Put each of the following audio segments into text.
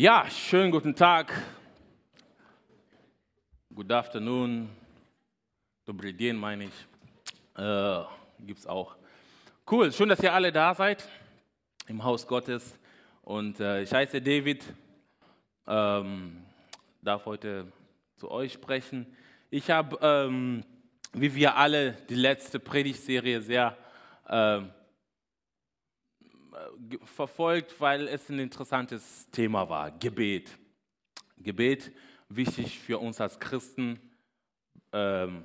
Ja, schönen guten Tag. Good afternoon. Dobry den meine ich. Äh, Gibt es auch. Cool, schön, dass ihr alle da seid im Haus Gottes. Und äh, ich heiße David, ähm, darf heute zu euch sprechen. Ich habe, ähm, wie wir alle, die letzte Predigtserie sehr äh, verfolgt, weil es ein interessantes Thema war. Gebet. Gebet wichtig für uns als Christen, ähm,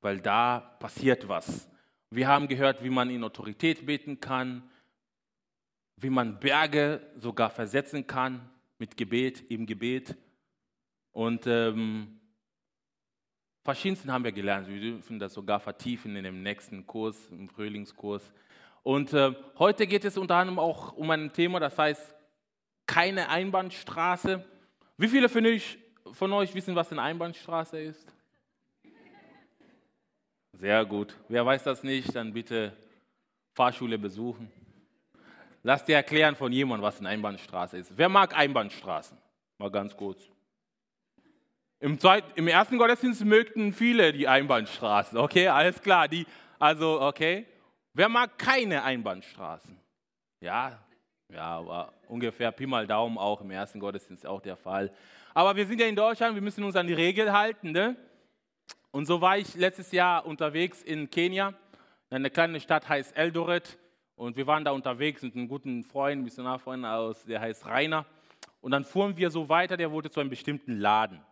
weil da passiert was. Wir haben gehört, wie man in Autorität beten kann, wie man Berge sogar versetzen kann mit Gebet, im Gebet. Und ähm, verschiedensten haben wir gelernt. Wir dürfen das sogar vertiefen in dem nächsten Kurs, im Frühlingskurs. Und äh, heute geht es unter anderem auch um ein Thema, das heißt keine Einbahnstraße. Wie viele von euch, von euch wissen, was eine Einbahnstraße ist? Sehr gut. Wer weiß das nicht, dann bitte Fahrschule besuchen. Lass dir erklären von jemandem, was eine Einbahnstraße ist. Wer mag Einbahnstraßen? Mal ganz kurz. Im, Zweit, Im ersten Gottesdienst mögten viele die Einbahnstraßen. Okay, alles klar. Die, also, okay. Wer mag keine Einbahnstraßen? Ja, ja, aber ungefähr Pi mal Daumen auch im ersten Gottesdienst auch der Fall. Aber wir sind ja in Deutschland, wir müssen uns an die Regel halten. Ne? Und so war ich letztes Jahr unterwegs in Kenia. Eine kleine Stadt heißt Eldoret. Und wir waren da unterwegs mit einem guten Freund, Missionarfreund aus, der heißt Rainer. Und dann fuhren wir so weiter, der wollte zu einem bestimmten Laden.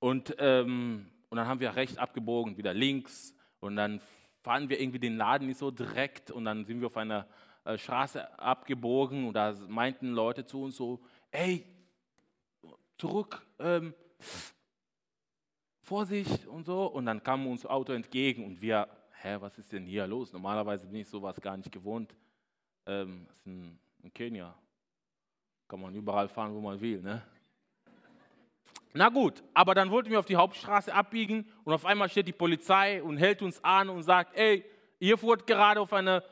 Und, ähm, und dann haben wir rechts abgebogen, wieder links. Und dann fahren wir irgendwie den Laden nicht so direkt und dann sind wir auf einer äh, Straße abgebogen und da meinten Leute zu uns so, ey, zurück, ähm, Vorsicht und so. Und dann kam uns Auto entgegen und wir, hä, was ist denn hier los? Normalerweise bin ich sowas gar nicht gewohnt. Ähm, das ist in, in Kenia. Kann man überall fahren, wo man will, ne? Na gut, aber dann wollten wir auf die Hauptstraße abbiegen und auf einmal steht die Polizei und hält uns an und sagt, ey, ihr fuhrt gerade auf eine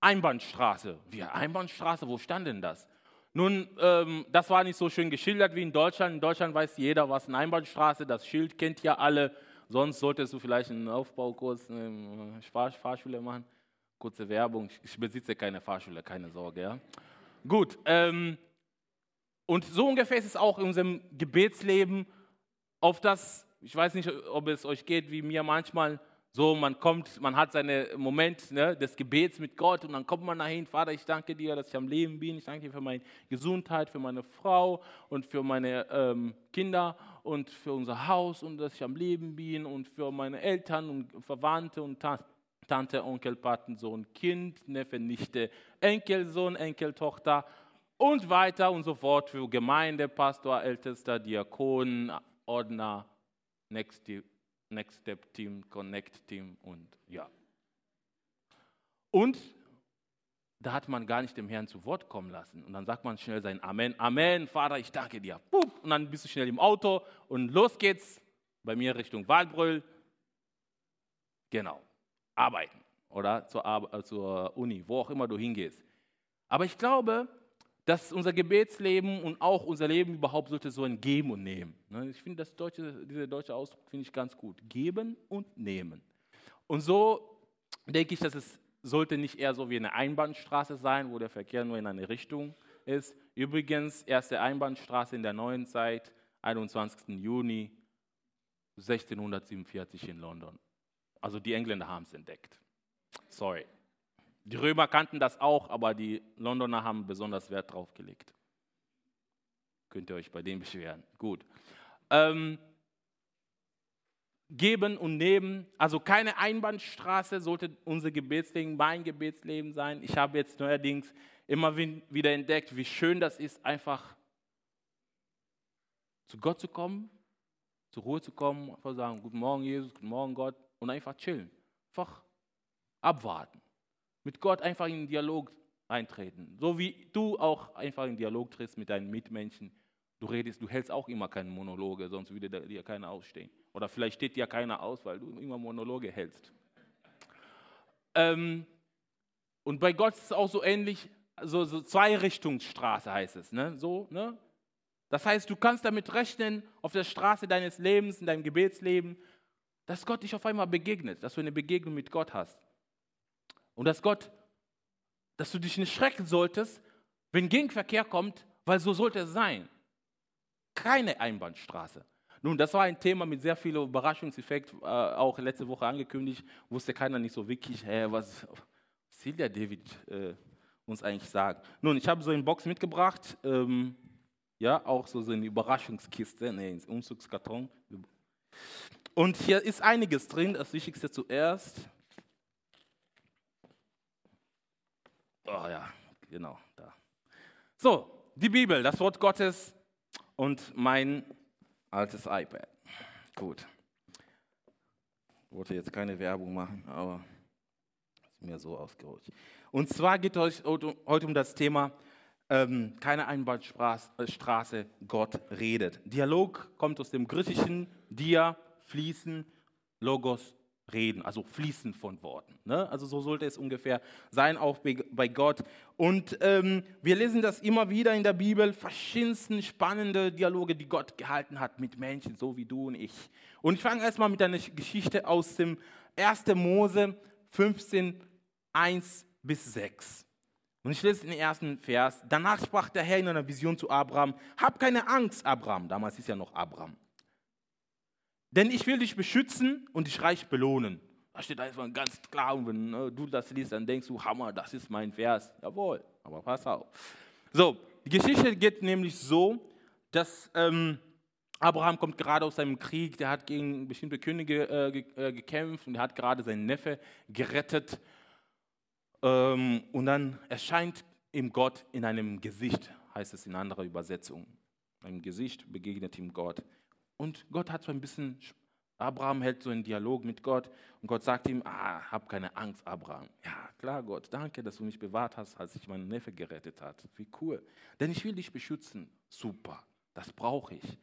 Einbahnstraße. Wir, Einbahnstraße, wo stand denn das? Nun, ähm, das war nicht so schön geschildert wie in Deutschland. In Deutschland weiß jeder, was eine Einbahnstraße, das Schild kennt ja alle. Sonst solltest du vielleicht einen Aufbaukurs, eine Fahr Fahrschule machen. Kurze Werbung, ich besitze keine Fahrschule, keine Sorge. Ja? Gut, ähm, und so ungefähr ist es auch in unserem Gebetsleben, auf das, ich weiß nicht, ob es euch geht wie mir manchmal, so man kommt, man hat seinen Moment ne, des Gebets mit Gott und dann kommt man dahin, Vater, ich danke dir, dass ich am Leben bin, ich danke dir für meine Gesundheit, für meine Frau und für meine ähm, Kinder und für unser Haus und dass ich am Leben bin und für meine Eltern und Verwandte und Tante, Onkel, Patensohn, Kind, Neffe, Nichte, Enkelsohn, Enkeltochter und weiter und so fort für Gemeinde, Pastor, Ältester, Diakon, Ordner, Next, Next Step Team, Connect Team und ja. Und da hat man gar nicht dem Herrn zu Wort kommen lassen. Und dann sagt man schnell sein Amen. Amen, Vater, ich danke dir. Und dann bist du schnell im Auto und los geht's. Bei mir Richtung Waldbrüll. Genau. Arbeiten oder zur, Ar zur Uni, wo auch immer du hingehst. Aber ich glaube, dass unser Gebetsleben und auch unser Leben überhaupt sollte so ein Geben und Nehmen. Ne? Ich finde das deutsche, dieser deutsche Ausdruck finde ich ganz gut. Geben und Nehmen. Und so denke ich, dass es sollte nicht eher so wie eine Einbahnstraße sein, wo der Verkehr nur in eine Richtung ist. Übrigens, erste Einbahnstraße in der neuen Zeit, 21. Juni 1647 in London. Also die Engländer haben es entdeckt. Sorry. Die Römer kannten das auch, aber die Londoner haben besonders Wert drauf gelegt. Könnt ihr euch bei denen beschweren. Gut. Ähm, geben und nehmen, also keine Einbahnstraße sollte unser Gebetsleben, mein Gebetsleben sein. Ich habe jetzt neuerdings immer wieder entdeckt, wie schön das ist, einfach zu Gott zu kommen, zur Ruhe zu kommen, einfach sagen, guten Morgen Jesus, guten Morgen Gott und einfach chillen. Einfach abwarten mit Gott einfach in Dialog eintreten. So wie du auch einfach in Dialog trittst mit deinen Mitmenschen. Du redest, du hältst auch immer keine Monologe, sonst würde dir keiner ausstehen. Oder vielleicht steht dir keiner aus, weil du immer Monologe hältst. Ähm, und bei Gott ist es auch so ähnlich, so, so Zwei-Richtungsstraße heißt es. Ne? So, ne? Das heißt, du kannst damit rechnen, auf der Straße deines Lebens, in deinem Gebetsleben, dass Gott dich auf einmal begegnet, dass du eine Begegnung mit Gott hast. Und dass Gott, dass du dich nicht schrecken solltest, wenn Gegenverkehr kommt, weil so sollte es sein. Keine Einbahnstraße. Nun, das war ein Thema mit sehr viel Überraschungseffekt, äh, auch letzte Woche angekündigt, wusste keiner nicht so wirklich, hä, was, will der David äh, uns eigentlich sagen. Nun, ich habe so eine Box mitgebracht, ähm, ja, auch so, so eine Überraschungskiste, nee, ein Umzugskarton. Und hier ist einiges drin, das Wichtigste zuerst. Oh ja, genau, da. So, die Bibel, das Wort Gottes und mein altes iPad. Gut. Ich wollte jetzt keine Werbung machen, aber ist mir so ausgerutscht. Und zwar geht es heute um das Thema ähm, keine Einbahnstraße, Gott redet. Dialog kommt aus dem griechischen Dia, fließen, Logos, reden, also fließen von Worten. Ne? Also so sollte es ungefähr sein, auch bei Gott. Und ähm, wir lesen das immer wieder in der Bibel, verschiedensten spannende Dialoge, die Gott gehalten hat mit Menschen, so wie du und ich. Und ich fange erstmal mit einer Geschichte aus dem 1. Mose 15, 1 bis 6. Und ich lese den ersten Vers. Danach sprach der Herr in einer Vision zu Abraham: Hab keine Angst, Abraham. Damals ist ja noch Abraham. Denn ich will dich beschützen und dich reich belohnen. Da steht einfach ganz klar, und wenn ne, du das liest, dann denkst du, Hammer, das ist mein Vers. Jawohl, aber pass auf. So, die Geschichte geht nämlich so, dass ähm, Abraham kommt gerade aus seinem Krieg, der hat gegen bestimmte Könige äh, äh, gekämpft und er hat gerade seinen Neffe gerettet. Ähm, und dann erscheint ihm Gott in einem Gesicht, heißt es in anderer Übersetzung. In einem Gesicht begegnet ihm Gott. Und Gott hat so ein bisschen, Abraham hält so einen Dialog mit Gott und Gott sagt ihm, ah, hab keine Angst, Abraham. Ja, klar, Gott, danke, dass du mich bewahrt hast, als ich meinen Neffe gerettet hat. Wie cool. Denn ich will dich beschützen. Super, das brauche ich.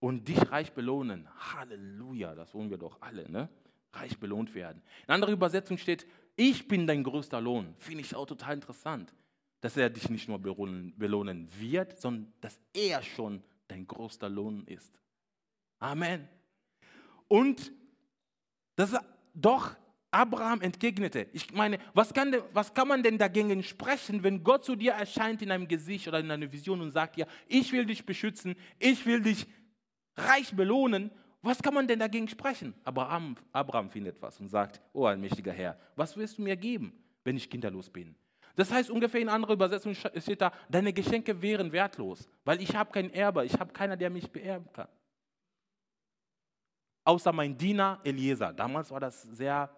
Und dich reich belohnen. Halleluja, das wollen wir doch alle, ne? Reich belohnt werden. In anderer Übersetzung steht, ich bin dein größter Lohn. Finde ich auch total interessant, dass er dich nicht nur belohnen wird, sondern dass er schon dein größter Lohn ist. Amen. Und das doch Abraham entgegnete. Ich meine, was kann, was kann man denn dagegen sprechen, wenn Gott zu dir erscheint in einem Gesicht oder in einer Vision und sagt ja, ich will dich beschützen, ich will dich reich belohnen. Was kann man denn dagegen sprechen? Aber Abraham, Abraham findet was und sagt, oh allmächtiger Herr, was willst du mir geben, wenn ich kinderlos bin? Das heißt ungefähr in anderer Übersetzung steht da, deine Geschenke wären wertlos, weil ich habe keinen Erbe, ich habe keiner, der mich beerben kann außer mein Diener Eliezer. Damals war das sehr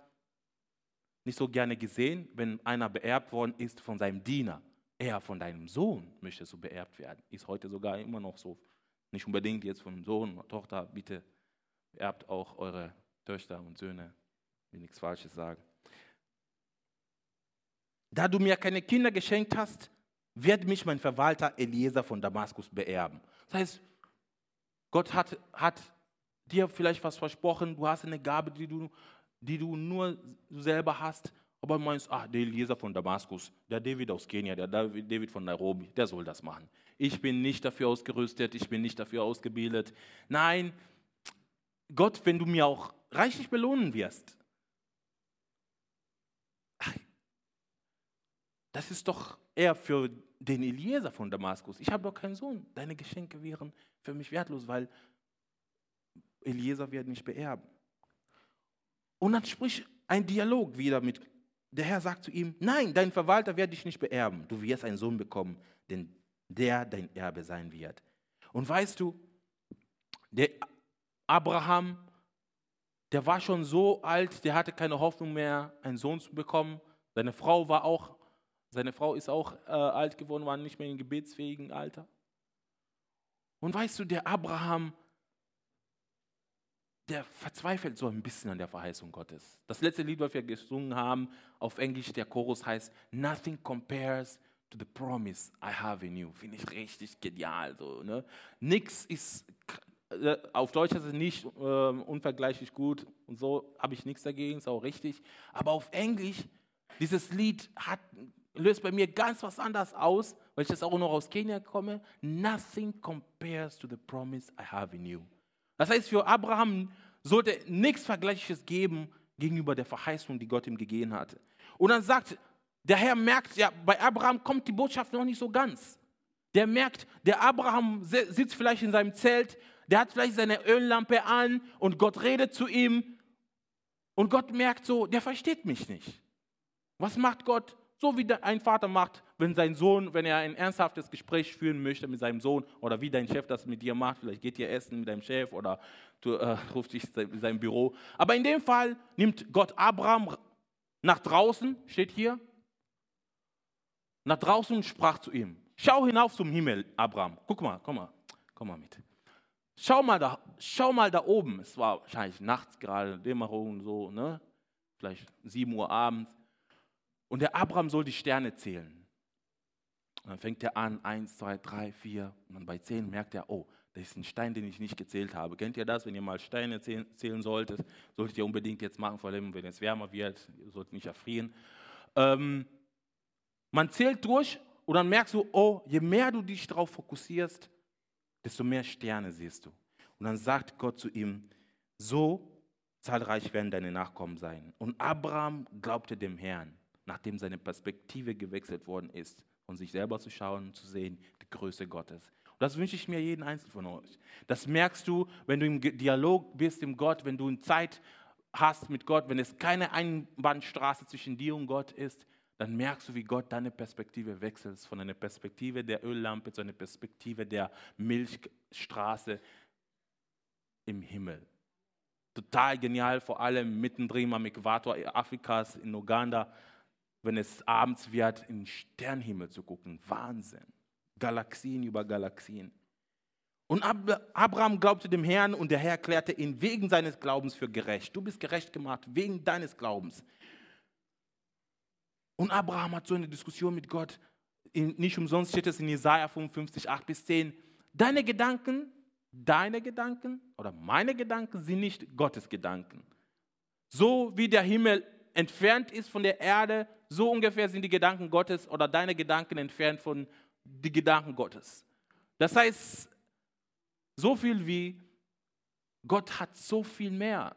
nicht so gerne gesehen, wenn einer beerbt worden ist von seinem Diener. Er von deinem Sohn möchte so beerbt werden. Ist heute sogar immer noch so. Nicht unbedingt jetzt von Sohn oder Tochter, bitte beerbt auch eure Töchter und Söhne, will nichts Falsches sagen. Da du mir keine Kinder geschenkt hast, wird mich mein Verwalter Eliezer von Damaskus beerben. Das heißt, Gott hat, hat dir vielleicht was versprochen, du hast eine Gabe, die du, die du nur selber hast, aber meinst, ah, der Eliezer von Damaskus, der David aus Kenia, der David von Nairobi, der soll das machen. Ich bin nicht dafür ausgerüstet, ich bin nicht dafür ausgebildet. Nein, Gott, wenn du mir auch reichlich belohnen wirst, das ist doch eher für den Eliezer von Damaskus. Ich habe doch keinen Sohn. Deine Geschenke wären für mich wertlos, weil Eliezer wird mich beerben. Und dann spricht ein Dialog wieder mit, der Herr sagt zu ihm, nein, dein Verwalter wird dich nicht beerben, du wirst einen Sohn bekommen, denn der dein Erbe sein wird. Und weißt du, der Abraham, der war schon so alt, der hatte keine Hoffnung mehr, einen Sohn zu bekommen. Seine Frau war auch, seine Frau ist auch äh, alt geworden, war nicht mehr in gebetsfähigen Alter. Und weißt du, der Abraham, der verzweifelt so ein bisschen an der Verheißung Gottes. Das letzte Lied, was wir gesungen haben, auf Englisch, der Chorus heißt, Nothing compares to the promise I have in you. Finde ich richtig genial. So, ne? Nix ist, äh, auf Deutsch ist es nicht äh, unvergleichlich gut und so habe ich nichts dagegen, ist auch richtig. Aber auf Englisch, dieses Lied hat löst bei mir ganz was anderes aus, weil ich jetzt auch noch aus Kenia komme. Nothing compares to the promise I have in you. Das heißt, für Abraham sollte nichts Vergleichliches geben gegenüber der Verheißung, die Gott ihm gegeben hatte. Und dann sagt, der Herr merkt, ja, bei Abraham kommt die Botschaft noch nicht so ganz. Der merkt, der Abraham sitzt vielleicht in seinem Zelt, der hat vielleicht seine Öllampe an und Gott redet zu ihm. Und Gott merkt so, der versteht mich nicht. Was macht Gott? So wie ein Vater macht, wenn sein Sohn, wenn er ein ernsthaftes Gespräch führen möchte mit seinem Sohn oder wie dein Chef das mit dir macht, vielleicht geht ihr essen mit deinem Chef oder du äh, rufst dich in sein Büro. Aber in dem Fall nimmt Gott Abraham nach draußen, steht hier, nach draußen und sprach zu ihm. Schau hinauf zum Himmel, Abraham. Guck mal, komm mal, komm mal mit. Schau mal da, schau mal da oben. Es war wahrscheinlich nachts gerade, Dämmerung so, ne? Vielleicht 7 Uhr abends. Und der Abraham soll die Sterne zählen. Und dann fängt er an, 1, 2, 3, 4. Und dann bei 10 merkt er, oh, das ist ein Stein, den ich nicht gezählt habe. Kennt ihr das? Wenn ihr mal Steine zählen solltet, solltet ihr unbedingt jetzt machen, vor allem wenn es wärmer wird, ihr sollt nicht erfrieren. Ähm, man zählt durch und dann merkst du, oh, je mehr du dich darauf fokussierst, desto mehr Sterne siehst du. Und dann sagt Gott zu ihm, so zahlreich werden deine Nachkommen sein. Und Abraham glaubte dem Herrn, nachdem seine Perspektive gewechselt worden ist, von sich selber zu schauen und zu sehen, die Größe Gottes. Und das wünsche ich mir jeden Einzelnen von euch. Das merkst du, wenn du im Dialog bist mit Gott, wenn du Zeit hast mit Gott, wenn es keine Einbahnstraße zwischen dir und Gott ist, dann merkst du, wie Gott deine Perspektive wechselt, von einer Perspektive der Öllampe zu einer Perspektive der Milchstraße im Himmel. Total genial, vor allem mittendrin am Äquator Afrikas, in Uganda, wenn es abends wird, in den Sternhimmel zu gucken. Wahnsinn. Galaxien über Galaxien. Und Abraham glaubte dem Herrn und der Herr erklärte ihn wegen seines Glaubens für gerecht. Du bist gerecht gemacht wegen deines Glaubens. Und Abraham hat so eine Diskussion mit Gott. Nicht umsonst steht es in Jesaja 55, 8 bis 10. Deine Gedanken, deine Gedanken oder meine Gedanken sind nicht Gottes Gedanken. So wie der Himmel entfernt ist von der Erde, so ungefähr sind die Gedanken Gottes oder deine Gedanken entfernt von den Gedanken Gottes. Das heißt, so viel wie Gott hat so viel mehr.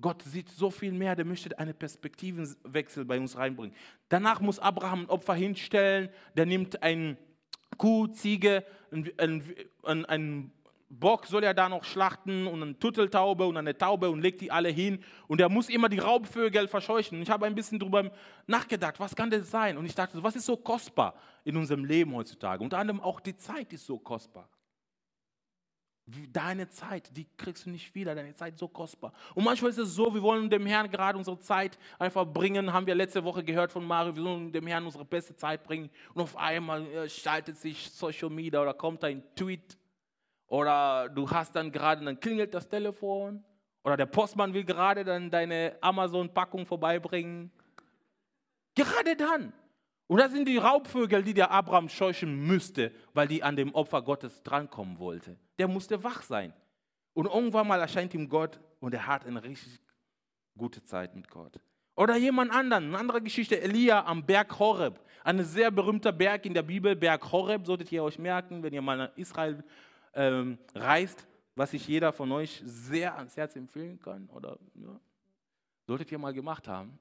Gott sieht so viel mehr, der möchte einen Perspektivenwechsel bei uns reinbringen. Danach muss Abraham ein Opfer hinstellen, der nimmt ein Kuh, Ziege, ein, ein, ein Bock soll er da noch schlachten und eine Tutteltaube und eine Taube und legt die alle hin und er muss immer die Raubvögel verscheuchen. Und ich habe ein bisschen darüber nachgedacht, was kann das sein? Und ich dachte, was ist so kostbar in unserem Leben heutzutage? Unter anderem auch die Zeit ist so kostbar. Deine Zeit, die kriegst du nicht wieder. Deine Zeit ist so kostbar. Und manchmal ist es so, wir wollen dem Herrn gerade unsere Zeit einfach bringen. Haben wir letzte Woche gehört von Mario, wir wollen dem Herrn unsere beste Zeit bringen. Und auf einmal äh, schaltet sich Social Media oder kommt ein Tweet. Oder du hast dann gerade, dann klingelt das Telefon. Oder der Postmann will gerade dann deine Amazon-Packung vorbeibringen. Gerade dann. Und das sind die Raubvögel, die der Abraham scheuchen müsste, weil die an dem Opfer Gottes drankommen wollte. Der musste wach sein. Und irgendwann mal erscheint ihm Gott und er hat eine richtig gute Zeit mit Gott. Oder jemand anderen, eine andere Geschichte, Elia am Berg Horeb. Ein sehr berühmter Berg in der Bibel, Berg Horeb, solltet ihr euch merken, wenn ihr mal nach Israel ähm, reist, was ich jeder von euch sehr ans Herz empfehlen kann. Oder ja, solltet ihr mal gemacht haben.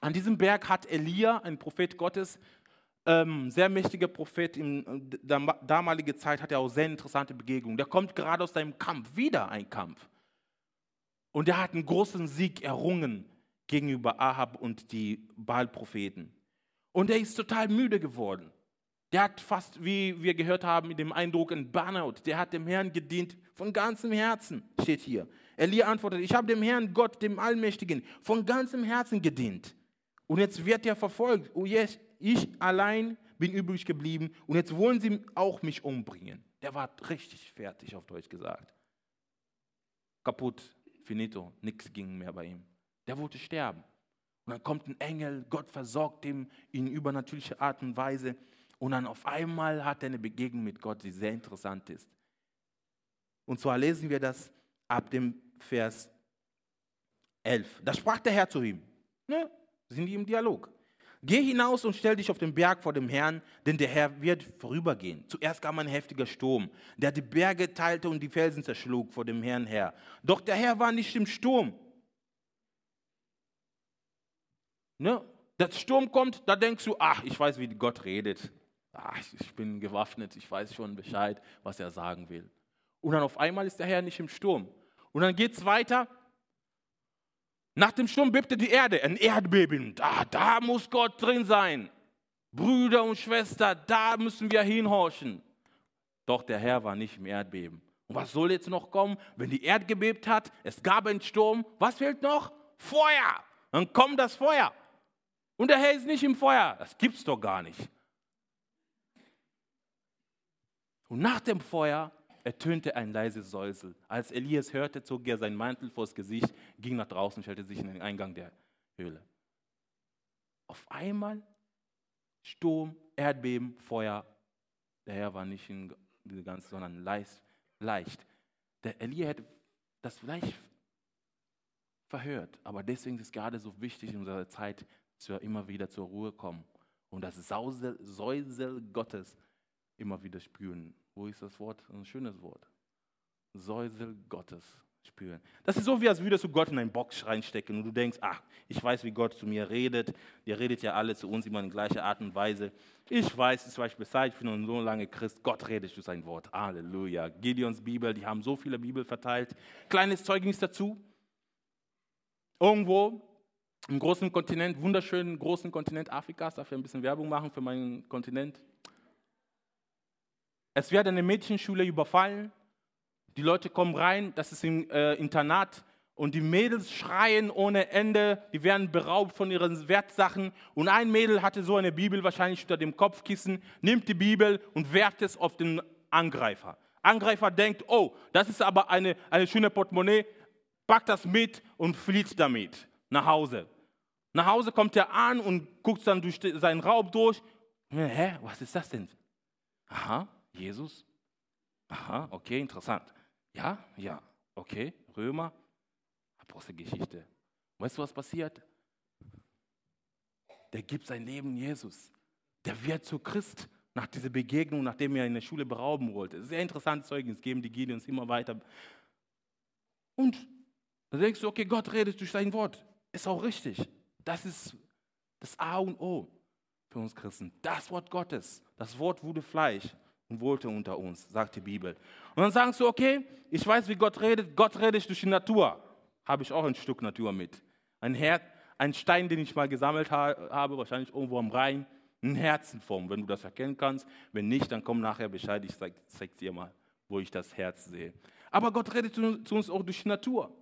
An diesem Berg hat Elia, ein Prophet Gottes, ähm, sehr mächtiger Prophet in der damaligen Zeit, hat er auch sehr interessante Begegnungen. Der kommt gerade aus seinem Kampf, wieder ein Kampf. Und er hat einen großen Sieg errungen gegenüber Ahab und die Baal-Propheten. Und er ist total müde geworden. Der hat fast, wie wir gehört haben, mit dem Eindruck ein Burnout. Der hat dem Herrn gedient von ganzem Herzen, steht hier. Elia antwortet, ich habe dem Herrn Gott, dem Allmächtigen, von ganzem Herzen gedient. Und jetzt wird er verfolgt. Und jetzt, ich allein bin übrig geblieben. Und jetzt wollen sie auch mich umbringen. Der war richtig fertig, auf Deutsch gesagt. Kaputt, finito, nichts ging mehr bei ihm. Der wollte sterben. Und dann kommt ein Engel, Gott versorgt ihn in übernatürlicher Art und Weise. Und dann auf einmal hat er eine Begegnung mit Gott, die sehr interessant ist. Und zwar lesen wir das ab dem Vers 11. Da sprach der Herr zu ihm. Ne? sind die im Dialog. Geh hinaus und stell dich auf den Berg vor dem Herrn, denn der Herr wird vorübergehen. Zuerst kam ein heftiger Sturm, der die Berge teilte und die Felsen zerschlug vor dem Herrn her. Doch der Herr war nicht im Sturm. Ne? Der Sturm kommt, da denkst du, ach, ich weiß, wie Gott redet. Ach, ich bin gewaffnet, ich weiß schon Bescheid, was er sagen will. Und dann auf einmal ist der Herr nicht im Sturm. Und dann geht es weiter. Nach dem Sturm bebte die Erde, ein Erdbeben. Da, da muss Gott drin sein. Brüder und Schwestern, da müssen wir hinhorchen. Doch der Herr war nicht im Erdbeben. Und was soll jetzt noch kommen, wenn die Erde gebebt hat? Es gab einen Sturm. Was fehlt noch? Feuer. Dann kommt das Feuer. Und der Herr ist nicht im Feuer. Das gibt's doch gar nicht. Und nach dem Feuer ertönte ein leises Säusel. Als Elias hörte, zog er seinen Mantel vors Gesicht, ging nach draußen und stellte sich in den Eingang der Höhle. Auf einmal Sturm, Erdbeben, Feuer. Der Herr war nicht in diese ganze, sondern leicht. leicht. Der Elia hätte das vielleicht verhört, aber deswegen ist es gerade so wichtig in unserer Zeit, wir immer wieder zur Ruhe kommen und das Säusel Gottes immer wieder spüren. Wo ist das Wort? Ein schönes Wort. Säusel Gottes spüren. Das ist so, wie als würdest du Gott in einen Box reinstecken und du denkst, ach, ich weiß, wie Gott zu mir redet. Ihr redet ja alle zu uns immer in gleicher Art und Weise. Ich weiß zum Beispiel seit ich bin so lange Christ, Gott redet durch sein Wort. Halleluja. Gideons Bibel, die haben so viele Bibel verteilt. Kleines Zeugnis dazu. Irgendwo im großen Kontinent, wunderschönen großen Kontinent Afrikas, darf ich ein bisschen Werbung machen für meinen Kontinent. Es wird eine Mädchenschule überfallen. Die Leute kommen rein, das ist ein äh, Internat und die Mädels schreien ohne Ende, die werden beraubt von ihren Wertsachen. Und ein Mädel hatte so eine Bibel wahrscheinlich unter dem Kopfkissen, nimmt die Bibel und werft es auf den Angreifer. Angreifer denkt, oh, das ist aber eine, eine schöne Portemonnaie, packt das mit und flieht damit nach Hause. Nach Hause kommt er an und guckt dann durch seinen Raub durch. Hä, was ist das denn? Aha, Jesus? Aha, okay, interessant. Ja, ja, okay, Römer, Apostelgeschichte. Weißt du, was passiert? Der gibt sein Leben Jesus. Der wird zu Christ nach dieser Begegnung, nachdem er in der Schule berauben wollte. Sehr interessantes Zeugnis geben die Gideons immer weiter. Und dann denkst du, okay, Gott redet durch sein Wort. Ist auch richtig. Das ist das A und O für uns Christen. Das Wort Gottes. Das Wort wurde Fleisch und wohnte unter uns, sagt die Bibel. Und dann sagst du, okay, ich weiß, wie Gott redet. Gott redet durch die Natur. Habe ich auch ein Stück Natur mit. Ein, Her ein Stein, den ich mal gesammelt ha habe, wahrscheinlich irgendwo am Rhein. Ein Herzenform, wenn du das erkennen kannst. Wenn nicht, dann komm nachher Bescheid. Ich zeig, zeig dir mal, wo ich das Herz sehe. Aber Gott redet zu, zu uns auch durch die Natur.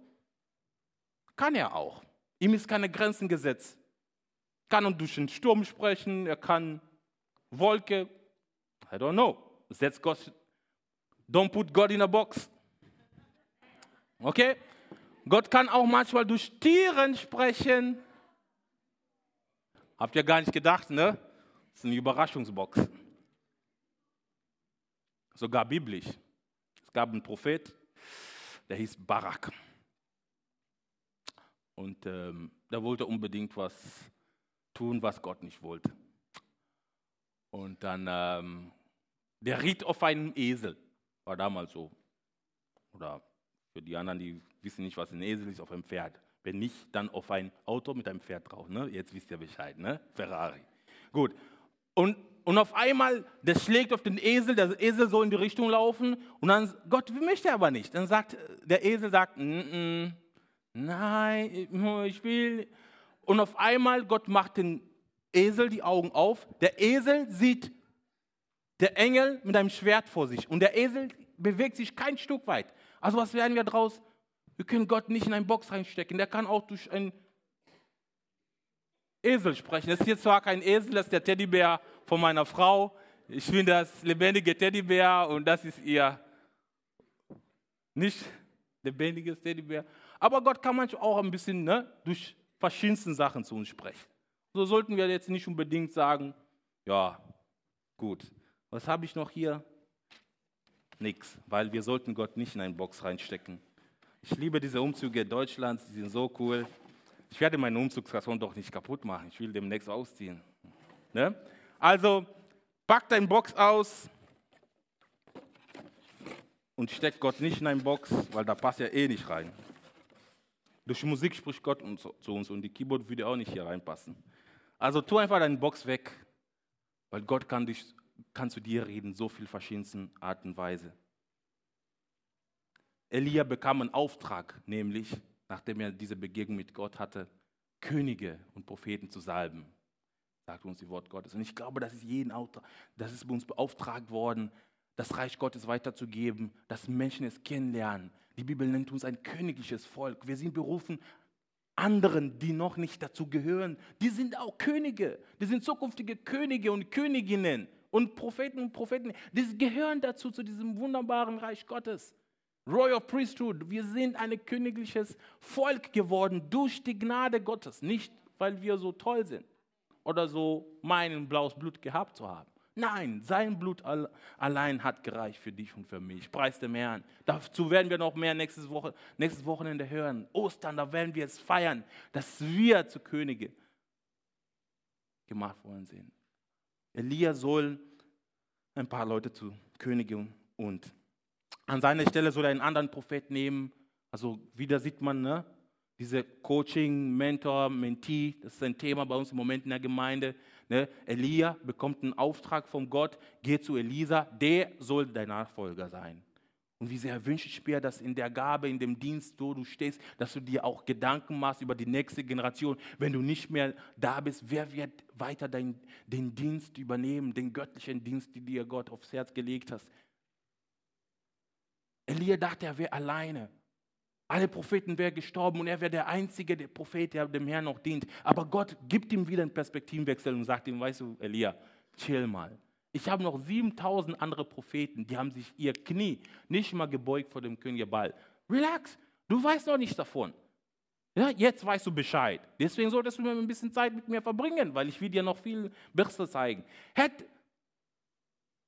Kann er auch. Ihm ist keine Grenzen gesetzt. Kann und durch den Sturm sprechen, er kann Wolke, I don't know. Setz Gott, don't put God in a box. Okay? Gott kann auch manchmal durch Tieren sprechen. Habt ihr gar nicht gedacht, ne? Das ist eine Überraschungsbox. Sogar biblisch. Es gab einen Prophet, der hieß Barak. Und ähm, der wollte unbedingt was tun, was Gott nicht wollte. Und dann, ähm, der riet auf einen Esel, war damals so. Oder für die anderen, die wissen nicht, was ein Esel ist, auf einem Pferd. Wenn nicht, dann auf ein Auto mit einem Pferd drauf. Ne? Jetzt wisst ihr Bescheid, ne? Ferrari. Gut. Und, und auf einmal, der schlägt auf den Esel, der Esel soll in die Richtung laufen. Und dann, Gott möchte aber nicht. Dann sagt der Esel, sagt, N -n, nein, ich will. Und auf einmal, Gott macht den Esel die Augen auf. Der Esel sieht der Engel mit einem Schwert vor sich und der Esel bewegt sich kein Stück weit. Also was werden wir daraus? Wir können Gott nicht in eine Box reinstecken. Der kann auch durch einen Esel sprechen. Das ist jetzt zwar kein Esel, das ist der Teddybär von meiner Frau. Ich finde das lebendige Teddybär und das ist ihr nicht lebendiges Teddybär. Aber Gott kann manchmal auch ein bisschen ne, durch verschiedenste Sachen zu uns sprechen. So sollten wir jetzt nicht unbedingt sagen, ja, gut. Was habe ich noch hier? Nix, weil wir sollten Gott nicht in eine Box reinstecken. Ich liebe diese Umzüge Deutschlands, die sind so cool. Ich werde meine Umzugsstation doch nicht kaputt machen. Ich will demnächst ausziehen. Ne? Also, pack dein Box aus und steck Gott nicht in eine Box, weil da passt ja eh nicht rein. Durch Musik spricht Gott zu uns und die Keyboard würde auch nicht hier reinpassen. Also tu einfach deine Box weg, weil Gott kann, dich, kann zu dir reden, so viel verschiedensten Art und Weise. Elia bekam einen Auftrag, nämlich, nachdem er diese Begegnung mit Gott hatte, Könige und Propheten zu salben, sagt uns die Wort Gottes. Und ich glaube, das ist jeden Auftrag, das ist bei uns beauftragt worden, das Reich Gottes weiterzugeben, dass Menschen es kennenlernen. Die Bibel nennt uns ein königliches Volk. Wir sind berufen, anderen, die noch nicht dazu gehören, die sind auch Könige, die sind zukünftige Könige und Königinnen und Propheten und Propheten, die gehören dazu, zu diesem wunderbaren Reich Gottes. Royal Priesthood, wir sind ein königliches Volk geworden durch die Gnade Gottes, nicht weil wir so toll sind oder so meinen, blaues Blut gehabt zu haben. Nein, sein Blut allein hat gereicht für dich und für mich. Preis dem Herrn. Dazu werden wir noch mehr nächstes, Woche, nächstes Wochenende hören. Ostern, da werden wir es feiern, dass wir zu Könige gemacht worden sind. Elia soll ein paar Leute zu Königen und an seiner Stelle soll er einen anderen Prophet nehmen. Also wieder sieht man, ne? diese Coaching, Mentor, Mentee, das ist ein Thema bei uns im Moment in der Gemeinde. Ne? Elia bekommt einen Auftrag von Gott, geh zu Elisa, der soll dein Nachfolger sein. Und wie sehr wünsche ich mir, dass in der Gabe, in dem Dienst, wo du stehst, dass du dir auch Gedanken machst über die nächste Generation. Wenn du nicht mehr da bist, wer wird weiter dein, den Dienst übernehmen, den göttlichen Dienst, den dir Gott aufs Herz gelegt hast? Elia dachte, er wäre alleine. Alle Propheten wären gestorben und er wäre der einzige der Prophet, der dem Herrn noch dient. Aber Gott gibt ihm wieder einen Perspektivenwechsel und sagt ihm, weißt du, Elia, chill mal. Ich habe noch 7000 andere Propheten, die haben sich ihr Knie nicht mal gebeugt vor dem König Ball. Relax, du weißt noch nichts davon. Ja, jetzt weißt du Bescheid. Deswegen solltest du mir ein bisschen Zeit mit mir verbringen, weil ich will dir noch viel Besseres zeigen. Hätte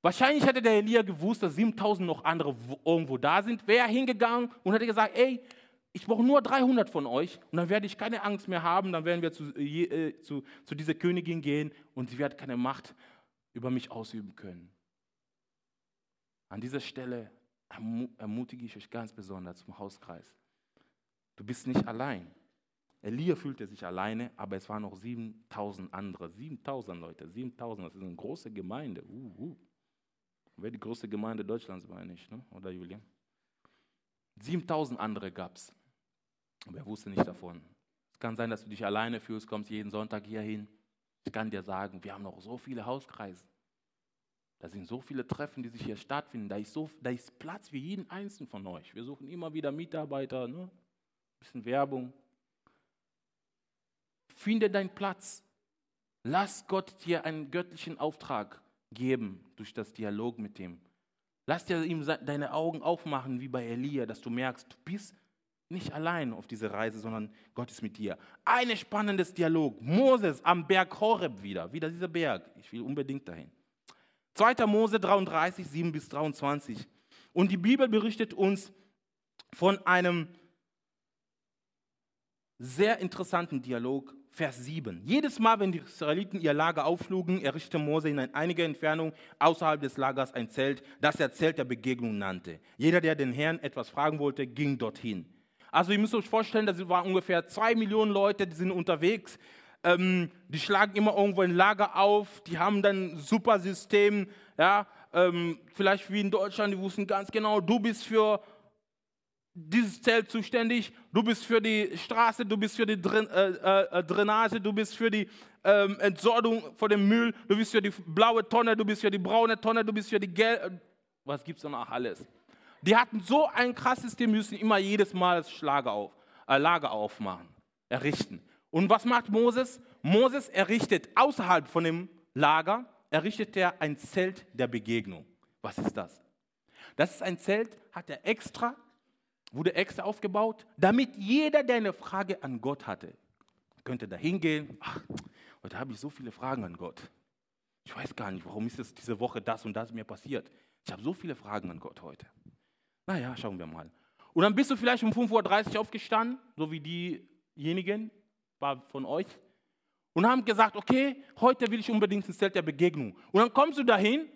Wahrscheinlich hätte der Elia gewusst, dass 7000 noch andere irgendwo da sind. Wäre hingegangen und hätte gesagt, ey, ich brauche nur 300 von euch und dann werde ich keine Angst mehr haben, dann werden wir zu, äh, zu, zu dieser Königin gehen und sie wird keine Macht über mich ausüben können. An dieser Stelle ermutige ich euch ganz besonders zum Hauskreis. Du bist nicht allein. Elia fühlte sich alleine, aber es waren noch 7000 andere. 7000 Leute, 7000, das ist eine große Gemeinde. Uh, uh. Wäre die größte Gemeinde Deutschlands, meine ich, ne? oder Julian? 7000 andere gab es. Aber er wusste nicht davon. Es kann sein, dass du dich alleine fühlst, kommst jeden Sonntag hier hin. Ich kann dir sagen, wir haben noch so viele Hauskreise. Da sind so viele Treffen, die sich hier stattfinden. Da ist, so, da ist Platz für jeden Einzelnen von euch. Wir suchen immer wieder Mitarbeiter, ne? ein bisschen Werbung. Finde deinen Platz. Lass Gott dir einen göttlichen Auftrag geben durch das Dialog mit ihm. Lass dir ihm deine Augen aufmachen, wie bei Elia, dass du merkst, du bist nicht allein auf dieser Reise, sondern Gott ist mit dir. Ein spannendes Dialog. Moses am Berg Horeb wieder. Wieder dieser Berg. Ich will unbedingt dahin. 2. Mose 33, 7 bis 23. Und die Bibel berichtet uns von einem sehr interessanten Dialog Vers 7. Jedes Mal, wenn die Israeliten ihr Lager aufschlugen, errichtete Mose in einiger Entfernung außerhalb des Lagers ein Zelt, das er Zelt der Begegnung nannte. Jeder, der den Herrn etwas fragen wollte, ging dorthin. Also ihr müsst euch vorstellen, das waren ungefähr zwei Millionen Leute, die sind unterwegs. Ähm, die schlagen immer irgendwo ein Lager auf, die haben dann ein super System, ja, ähm, vielleicht wie in Deutschland, die wussten ganz genau, du bist für dieses Zelt zuständig, du bist für die Straße, du bist für die Dren äh, äh, äh, Drainage, du bist für die ähm, Entsorgung von dem Müll, du bist für die blaue Tonne, du bist für die braune Tonne, du bist für die gelbe. Was gibt es noch alles? Die hatten so ein krasses System, müssen immer jedes Mal das Schlager auf, äh, Lager aufmachen, errichten. Und was macht Moses? Moses errichtet außerhalb von dem Lager, errichtet er ein Zelt der Begegnung. Was ist das? Das ist ein Zelt, hat er extra wurde extra aufgebaut, damit jeder, der eine Frage an Gott hatte, könnte da hingehen. Ach, heute habe ich so viele Fragen an Gott. Ich weiß gar nicht, warum ist es diese Woche das und das mir passiert. Ich habe so viele Fragen an Gott heute. Naja, schauen wir mal. Und dann bist du vielleicht um 5.30 Uhr aufgestanden, so wie diejenigen, paar von euch, und haben gesagt, okay, heute will ich unbedingt ins Zelt der Begegnung. Und dann kommst du dahin,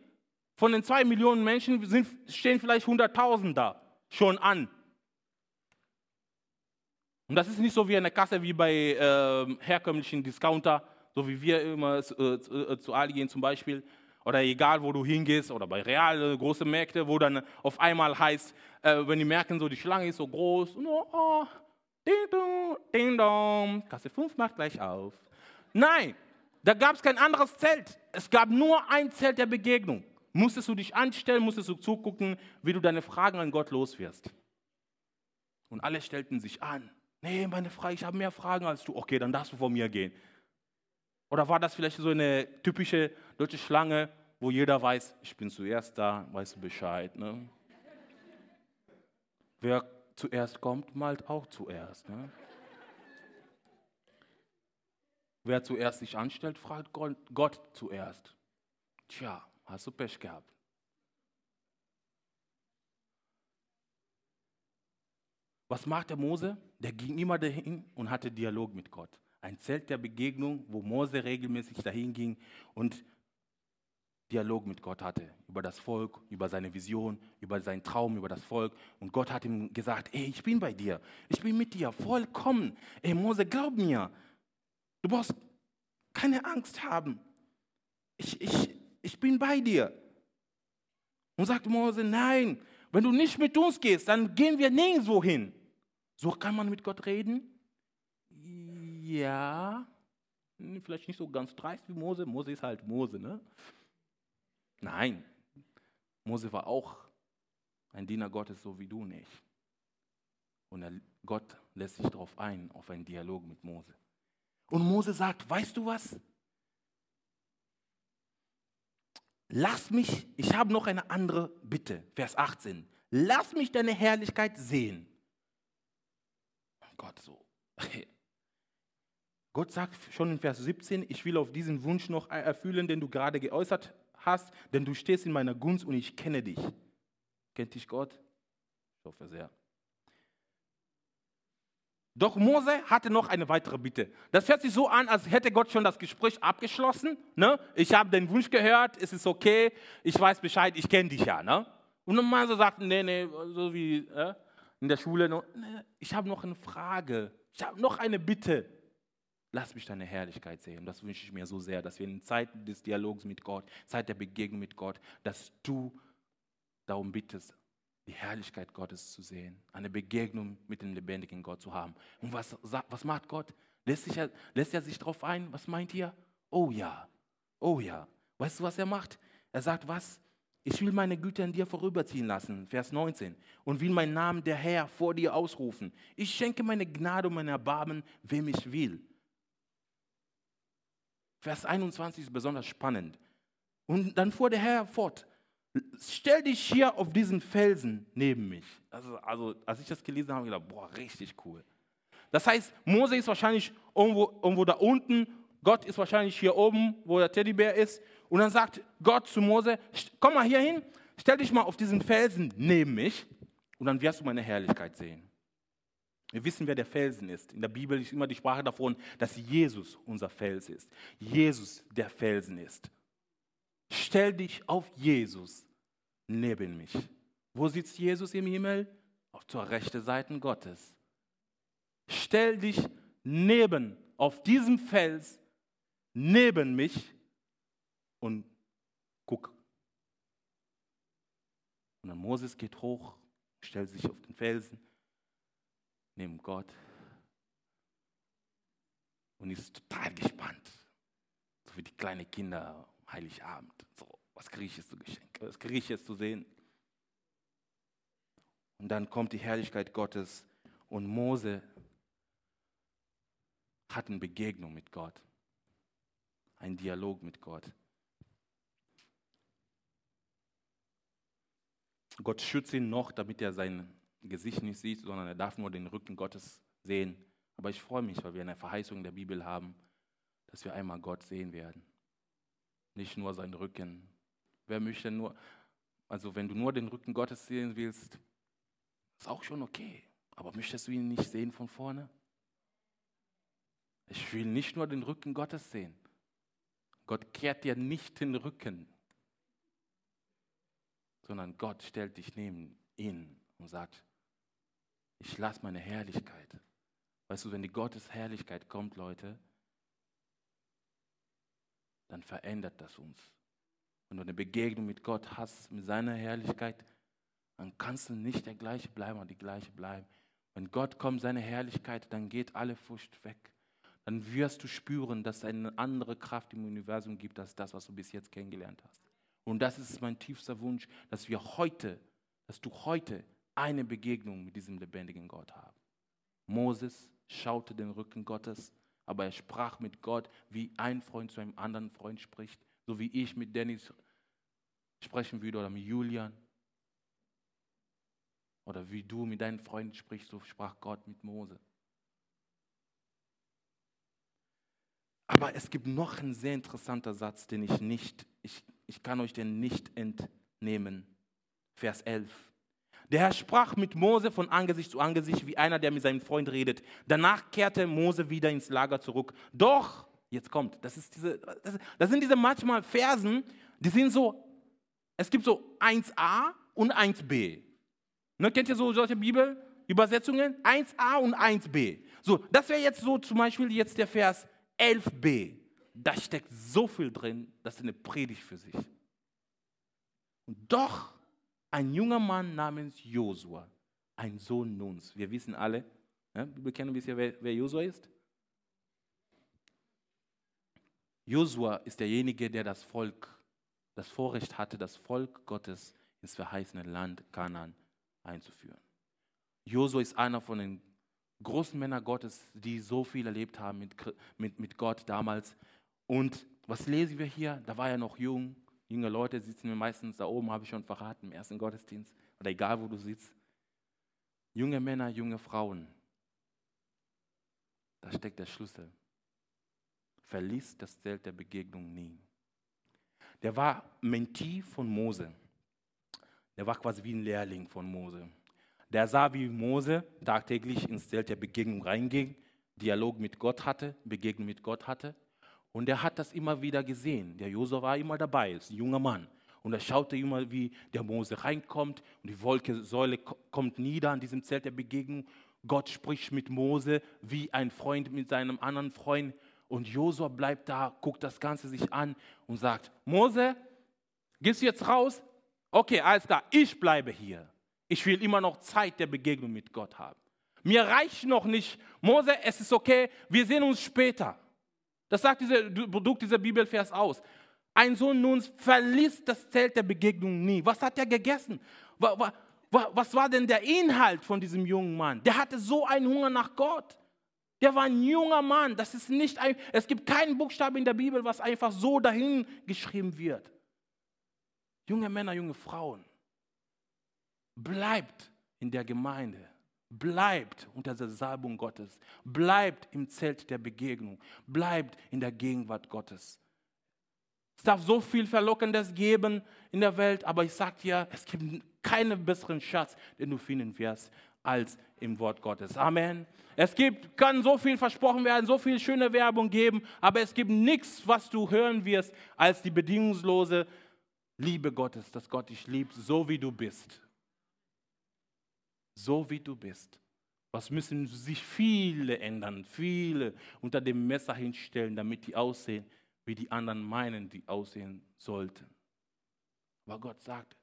von den zwei Millionen Menschen sind, stehen vielleicht 100.000 da schon an. Und das ist nicht so wie eine Kasse wie bei äh, herkömmlichen Discounter, so wie wir immer äh, äh, zu Aldi gehen zum Beispiel, oder egal wo du hingehst, oder bei Real, äh, große Märkte, wo dann auf einmal heißt, äh, wenn die merken, so die Schlange ist so groß, und, oh, oh, ding dong, ding dong, Kasse 5 macht gleich auf. Nein, da gab es kein anderes Zelt. Es gab nur ein Zelt der Begegnung. Musstest du dich anstellen, musstest du zugucken, wie du deine Fragen an Gott loswirst. Und alle stellten sich an. Nee, meine Frage, ich habe mehr Fragen als du. Okay, dann darfst du vor mir gehen. Oder war das vielleicht so eine typische deutsche Schlange, wo jeder weiß, ich bin zuerst da, weißt du Bescheid. Ne? Wer zuerst kommt, malt auch zuerst. Ne? Wer zuerst sich anstellt, fragt Gott zuerst. Tja, hast du Pech gehabt. Was macht der Mose? Der ging immer dahin und hatte Dialog mit Gott. Ein Zelt der Begegnung, wo Mose regelmäßig dahin ging und Dialog mit Gott hatte über das Volk, über seine Vision, über seinen Traum, über das Volk. Und Gott hat ihm gesagt, ey, ich bin bei dir, ich bin mit dir, vollkommen. Ey, Mose, glaub mir, du brauchst keine Angst haben. Ich, ich, ich bin bei dir. Und sagt Mose, nein, wenn du nicht mit uns gehst, dann gehen wir nirgendwo hin. So kann man mit Gott reden? Ja, hm, vielleicht nicht so ganz dreist wie Mose. Mose ist halt Mose, ne? Nein, Mose war auch ein Diener Gottes, so wie du nicht. Und er, Gott lässt sich darauf ein, auf einen Dialog mit Mose. Und Mose sagt, weißt du was? Lass mich, ich habe noch eine andere Bitte, Vers 18. Lass mich deine Herrlichkeit sehen. Gott so. Gott sagt schon in Vers 17, ich will auf diesen Wunsch noch erfüllen, den du gerade geäußert hast, denn du stehst in meiner Gunst und ich kenne dich. Kennt dich Gott? Ich hoffe sehr. Doch Mose hatte noch eine weitere Bitte. Das hört sich so an, als hätte Gott schon das Gespräch abgeschlossen. Ne? Ich habe den Wunsch gehört, es ist okay, ich weiß Bescheid, ich kenne dich ja. Ne? Und dann Mose sagt, nee, nee, so wie äh, in der Schule, nee, ich habe noch eine Frage, ich habe noch eine Bitte. Lass mich deine Herrlichkeit sehen. Das wünsche ich mir so sehr, dass wir in Zeiten des Dialogs mit Gott, Zeit der Begegnung mit Gott, dass du darum bittest, die Herrlichkeit Gottes zu sehen, eine Begegnung mit dem lebendigen Gott zu haben. Und was, was macht Gott? Lässt, sich, lässt er sich darauf ein? Was meint ihr? Oh ja, oh ja. Weißt du, was er macht? Er sagt, was? Ich will meine Güter an dir vorüberziehen lassen, Vers 19, und will meinen Namen der Herr vor dir ausrufen. Ich schenke meine Gnade und mein Erbarmen, wem ich will. Vers 21 ist besonders spannend. Und dann fuhr der Herr fort, stell dich hier auf diesen Felsen neben mich. Also, also als ich das gelesen habe, habe ich gedacht, boah, richtig cool. Das heißt, Mose ist wahrscheinlich irgendwo, irgendwo da unten, Gott ist wahrscheinlich hier oben, wo der Teddybär ist. Und dann sagt Gott zu Mose, komm mal hier hin, stell dich mal auf diesen Felsen neben mich und dann wirst du meine Herrlichkeit sehen. Wir wissen, wer der Felsen ist. In der Bibel ist immer die Sprache davon, dass Jesus unser Fels ist. Jesus der Felsen ist. Stell dich auf Jesus neben mich. Wo sitzt Jesus im Himmel? Auf zur rechten Seite Gottes. Stell dich neben, auf diesem Fels, neben mich und guck. Und dann Moses geht hoch, stellt sich auf den Felsen, neben Gott und ist total gespannt. So wie die kleinen Kinder Heiligabend. So, was kriege ich jetzt zu Geschenk? Was kriege ich jetzt zu sehen? Und dann kommt die Herrlichkeit Gottes und Mose hat eine Begegnung mit Gott, einen Dialog mit Gott. Gott schützt ihn noch, damit er sein Gesicht nicht sieht, sondern er darf nur den Rücken Gottes sehen. Aber ich freue mich, weil wir eine Verheißung der Bibel haben, dass wir einmal Gott sehen werden nicht nur seinen Rücken. Wer möchte nur, also wenn du nur den Rücken Gottes sehen willst, ist auch schon okay. Aber möchtest du ihn nicht sehen von vorne? Ich will nicht nur den Rücken Gottes sehen. Gott kehrt dir nicht den Rücken, sondern Gott stellt dich neben ihn und sagt, ich lasse meine Herrlichkeit. Weißt du, wenn die Gottes Herrlichkeit kommt, Leute, dann verändert das uns. Wenn du eine Begegnung mit Gott hast, mit seiner Herrlichkeit, dann kannst du nicht der gleiche bleiben und die gleiche bleiben. Wenn Gott kommt, seine Herrlichkeit, dann geht alle Furcht weg. Dann wirst du spüren, dass es eine andere Kraft im Universum gibt, als das, was du bis jetzt kennengelernt hast. Und das ist mein tiefster Wunsch, dass wir heute, dass du heute eine Begegnung mit diesem lebendigen Gott haben. Moses schaute den Rücken Gottes, aber er sprach mit Gott, wie ein Freund zu einem anderen Freund spricht, so wie ich mit Dennis sprechen würde oder mit Julian. Oder wie du mit deinen Freunden sprichst, so sprach Gott mit Mose. Aber es gibt noch einen sehr interessanten Satz, den ich nicht, ich, ich kann euch den nicht entnehmen. Vers 11. Der Herr sprach mit Mose von Angesicht zu Angesicht, wie einer, der mit seinem Freund redet. Danach kehrte Mose wieder ins Lager zurück. Doch, jetzt kommt, das, ist diese, das, das sind diese manchmal Versen, die sind so, es gibt so 1a und 1b. Ne, kennt ihr so solche Bibelübersetzungen? 1a und 1b. So, das wäre jetzt so zum Beispiel jetzt der Vers 11b. Da steckt so viel drin, das ist eine Predigt für sich. Und doch ein junger Mann namens Josua, ein Sohn Nuns. Wir wissen alle, ja, wir kennen bisher, wer, wer Josua ist. Josua ist derjenige, der das Volk, das Vorrecht hatte, das Volk Gottes ins verheißene Land Kanaan einzuführen. Josua ist einer von den großen Männern Gottes, die so viel erlebt haben mit, mit, mit Gott damals. Und was lesen wir hier? Da war er noch jung. Junge Leute sitzen wir meistens da oben, habe ich schon verraten, im ersten Gottesdienst. Oder egal, wo du sitzt. Junge Männer, junge Frauen. Da steckt der Schlüssel. Verließ das Zelt der Begegnung nie. Der war Mentee von Mose. Der war quasi wie ein Lehrling von Mose. Der sah, wie Mose tagtäglich ins Zelt der Begegnung reinging, Dialog mit Gott hatte, Begegnung mit Gott hatte. Und er hat das immer wieder gesehen. Der Josua war immer dabei, ist ein junger Mann. Und er schaute immer, wie der Mose reinkommt und die Wolkensäule kommt nieder an diesem Zelt der Begegnung. Gott spricht mit Mose wie ein Freund mit seinem anderen Freund. Und Josua bleibt da, guckt das Ganze sich an und sagt, Mose, gehst du jetzt raus? Okay, alles klar, ich bleibe hier. Ich will immer noch Zeit der Begegnung mit Gott haben. Mir reicht noch nicht, Mose, es ist okay, wir sehen uns später. Das sagt diese Produkt dieser Bibelvers aus. Ein Sohn nun verließ das Zelt der Begegnung nie. Was hat er gegessen? Was war denn der Inhalt von diesem jungen Mann? Der hatte so einen Hunger nach Gott. Der war ein junger Mann. Das ist nicht ein, es gibt keinen Buchstaben in der Bibel, was einfach so dahin geschrieben wird. Junge Männer, junge Frauen. Bleibt in der Gemeinde. Bleibt unter der Salbung Gottes. Bleibt im Zelt der Begegnung. Bleibt in der Gegenwart Gottes. Es darf so viel Verlockendes geben in der Welt, aber ich sage dir, es gibt keinen besseren Schatz, den du finden wirst, als im Wort Gottes. Amen. Es gibt, kann so viel versprochen werden, so viel schöne Werbung geben, aber es gibt nichts, was du hören wirst, als die bedingungslose Liebe Gottes, dass Gott dich liebt, so wie du bist so wie du bist. Was müssen sich viele ändern, viele unter dem Messer hinstellen, damit die aussehen, wie die anderen meinen, die aussehen sollten. Aber Gott sagt,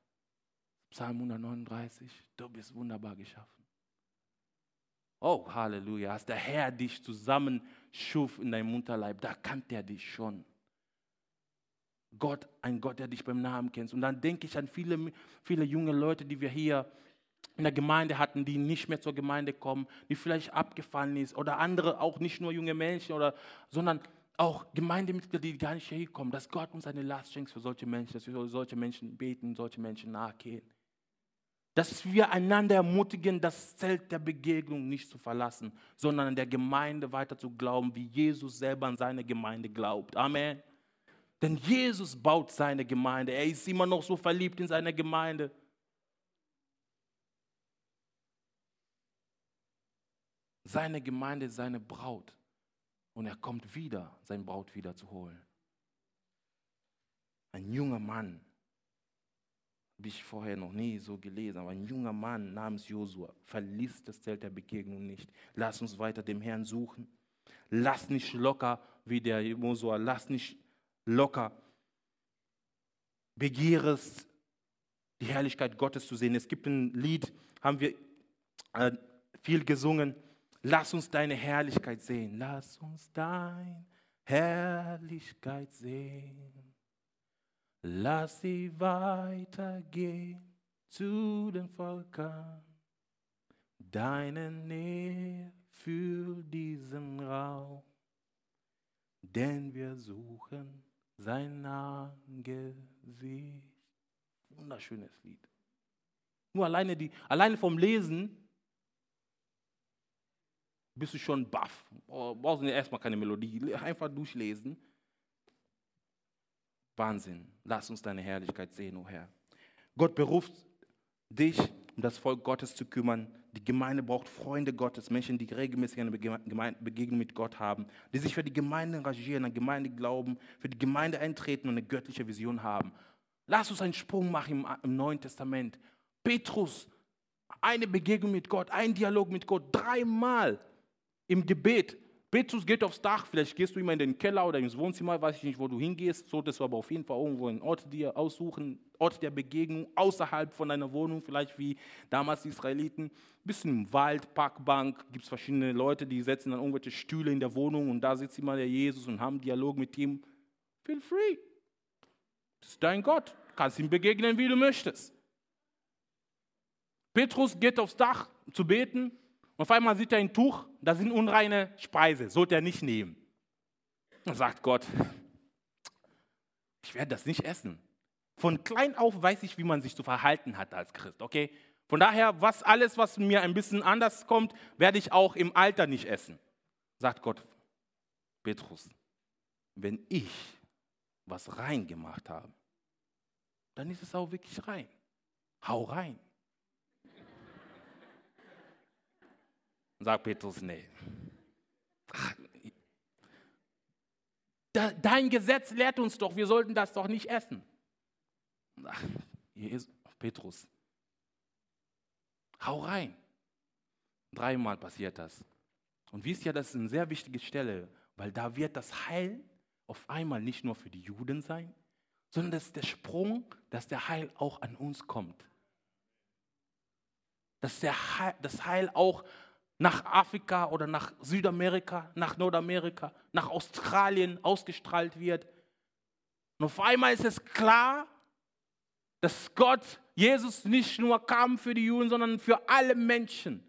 Psalm 139, du bist wunderbar geschaffen. Oh, Halleluja, als der Herr dich zusammenschuf in deinem Mutterleib, da kannte er dich schon. Gott, ein Gott, der dich beim Namen kennt. Und dann denke ich an viele, viele junge Leute, die wir hier in der Gemeinde hatten, die nicht mehr zur Gemeinde kommen, die vielleicht abgefallen ist oder andere, auch nicht nur junge Menschen, oder, sondern auch Gemeindemitglieder, die gar nicht hier kommen, dass Gott uns eine Last schenkt für solche Menschen, dass wir solche Menschen beten, solche Menschen nachgehen. Dass wir einander ermutigen, das Zelt der Begegnung nicht zu verlassen, sondern an der Gemeinde weiter zu glauben, wie Jesus selber an seine Gemeinde glaubt. Amen. Denn Jesus baut seine Gemeinde. Er ist immer noch so verliebt in seine Gemeinde. Seine Gemeinde, seine Braut. Und er kommt wieder, sein Braut wieder zu holen. Ein junger Mann, habe ich vorher noch nie so gelesen, aber ein junger Mann namens Josua verließ das Zelt der Begegnung nicht. Lass uns weiter dem Herrn suchen. Lass nicht locker wie der Josua, lass nicht locker. Begehrest, die Herrlichkeit Gottes zu sehen. Es gibt ein Lied, haben wir äh, viel gesungen. Lass uns deine Herrlichkeit sehen. Lass uns deine Herrlichkeit sehen. Lass sie weitergehen zu den Völkern. Deine Nähe für diesen Raum, denn wir suchen sein Angesicht. Wunderschönes Lied. Nur alleine, die, alleine vom Lesen bist du schon baff. Oh, brauchst du erstmal keine Melodie, einfach durchlesen. Wahnsinn. Lass uns deine Herrlichkeit sehen, o oh Herr. Gott beruft dich, um das Volk Gottes zu kümmern. Die Gemeinde braucht Freunde Gottes, Menschen, die regelmäßig eine Begegnung mit Gott haben, die sich für die Gemeinde engagieren, an Gemeinde glauben, für die Gemeinde eintreten und eine göttliche Vision haben. Lass uns einen Sprung machen im, Neuen Testament. Petrus, eine Begegnung mit Gott, ein Dialog mit Gott, dreimal im Gebet. Petrus geht aufs Dach, vielleicht gehst du immer in den Keller oder ins Wohnzimmer, weiß ich nicht, wo du hingehst, solltest du aber auf jeden Fall irgendwo einen Ort dir aussuchen, Ort der Begegnung, außerhalb von deiner Wohnung, vielleicht wie damals die Israeliten. Bisschen im Wald, Parkbank, gibt es verschiedene Leute, die setzen dann irgendwelche Stühle in der Wohnung und da sitzt immer der Jesus und haben Dialog mit ihm. Feel free. Das ist dein Gott. Du kannst ihm begegnen, wie du möchtest. Petrus geht aufs Dach zu beten, auf einmal sieht er ein Tuch, da sind unreine Speise, sollte er nicht nehmen. Dann sagt Gott, ich werde das nicht essen. Von klein auf weiß ich, wie man sich zu verhalten hat als Christ, okay? Von daher, was alles, was mir ein bisschen anders kommt, werde ich auch im Alter nicht essen. Sagt Gott, Petrus, wenn ich was rein gemacht habe, dann ist es auch wirklich rein. Hau rein. Sagt Petrus, nee. Dein Gesetz lehrt uns doch, wir sollten das doch nicht essen. Ach, Jesus, Petrus, hau rein. Dreimal passiert das. Und wisst ihr, das ist eine sehr wichtige Stelle, weil da wird das Heil auf einmal nicht nur für die Juden sein, sondern das ist der Sprung, dass der Heil auch an uns kommt. Dass der Heil, das Heil auch nach Afrika oder nach Südamerika, nach Nordamerika, nach Australien ausgestrahlt wird. Und auf einmal ist es klar, dass Gott, Jesus nicht nur kam für die Juden, sondern für alle Menschen.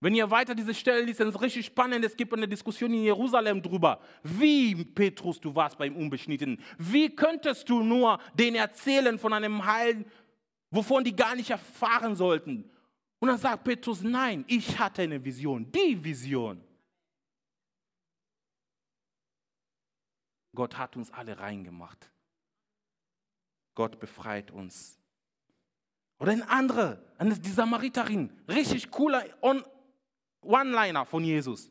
Wenn ihr weiter diese Stelle liest, dann ist es richtig spannend. Es gibt eine Diskussion in Jerusalem drüber. Wie, Petrus, du warst beim Unbeschnittenen. Wie könntest du nur denen erzählen von einem Heil, wovon die gar nicht erfahren sollten? Und dann sagt Petrus, nein, ich hatte eine Vision, die Vision. Gott hat uns alle reingemacht. Gott befreit uns. Oder ein anderer, die Samariterin, richtig cooler One-Liner von Jesus.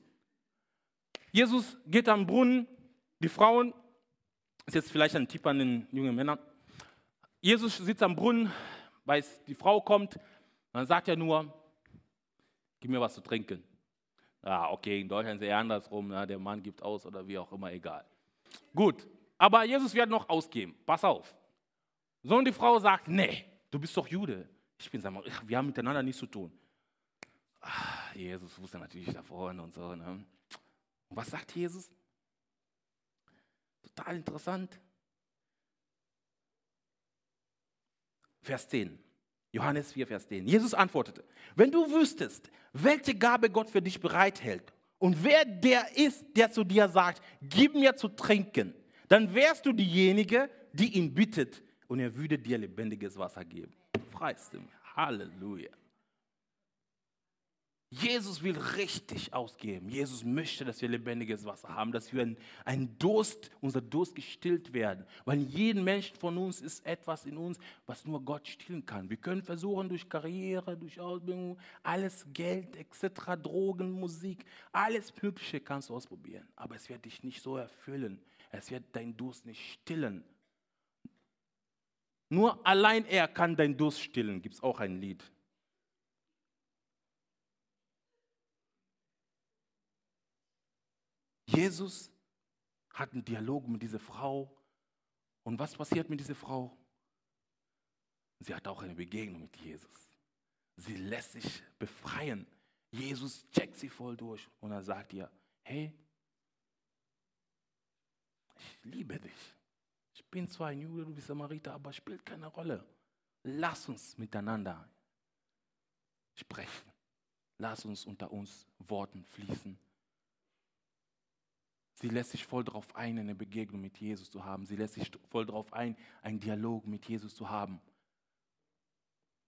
Jesus geht am Brunnen, die Frauen, ist jetzt vielleicht ein Tipp an den jungen Männern. Jesus sitzt am Brunnen, weiß, die Frau kommt, dann sagt er nur, gib mir was zu trinken. Ja, okay, in Deutschland ist es eher andersrum, ja, der Mann gibt aus oder wie auch immer, egal. Gut, aber Jesus wird noch ausgeben, pass auf. So und die Frau sagt, nee, du bist doch Jude. Ich bin, sag mal, wir haben miteinander nichts zu tun. Ach, Jesus wusste natürlich davon und so. Ne? Und was sagt Jesus? Total interessant. Vers 10. Johannes 4, Vers 10. Jesus antwortete, wenn du wüsstest, welche Gabe Gott für dich bereithält und wer der ist, der zu dir sagt, gib mir zu trinken, dann wärst du diejenige, die ihn bittet und er würde dir lebendiges Wasser geben. Preis dem Halleluja. Jesus will richtig ausgeben. Jesus möchte, dass wir lebendiges Wasser haben, dass wir ein Durst, unser Durst gestillt werden. Weil in jedem Menschen von uns ist etwas in uns, was nur Gott stillen kann. Wir können versuchen, durch Karriere, durch Ausbildung, alles Geld etc., Drogen, Musik, alles Mögliche kannst du ausprobieren. Aber es wird dich nicht so erfüllen. Es wird deinen Durst nicht stillen. Nur allein er kann deinen Durst stillen, gibt es auch ein Lied. Jesus hat einen Dialog mit dieser Frau. Und was passiert mit dieser Frau? Sie hat auch eine Begegnung mit Jesus. Sie lässt sich befreien. Jesus checkt sie voll durch und er sagt ihr, hey, ich liebe dich. Ich bin zwar ein Jude, du bist Samariter, aber spielt keine Rolle. Lass uns miteinander sprechen. Lass uns unter uns Worten fließen. Sie lässt sich voll darauf ein, eine Begegnung mit Jesus zu haben. Sie lässt sich voll darauf ein, einen Dialog mit Jesus zu haben.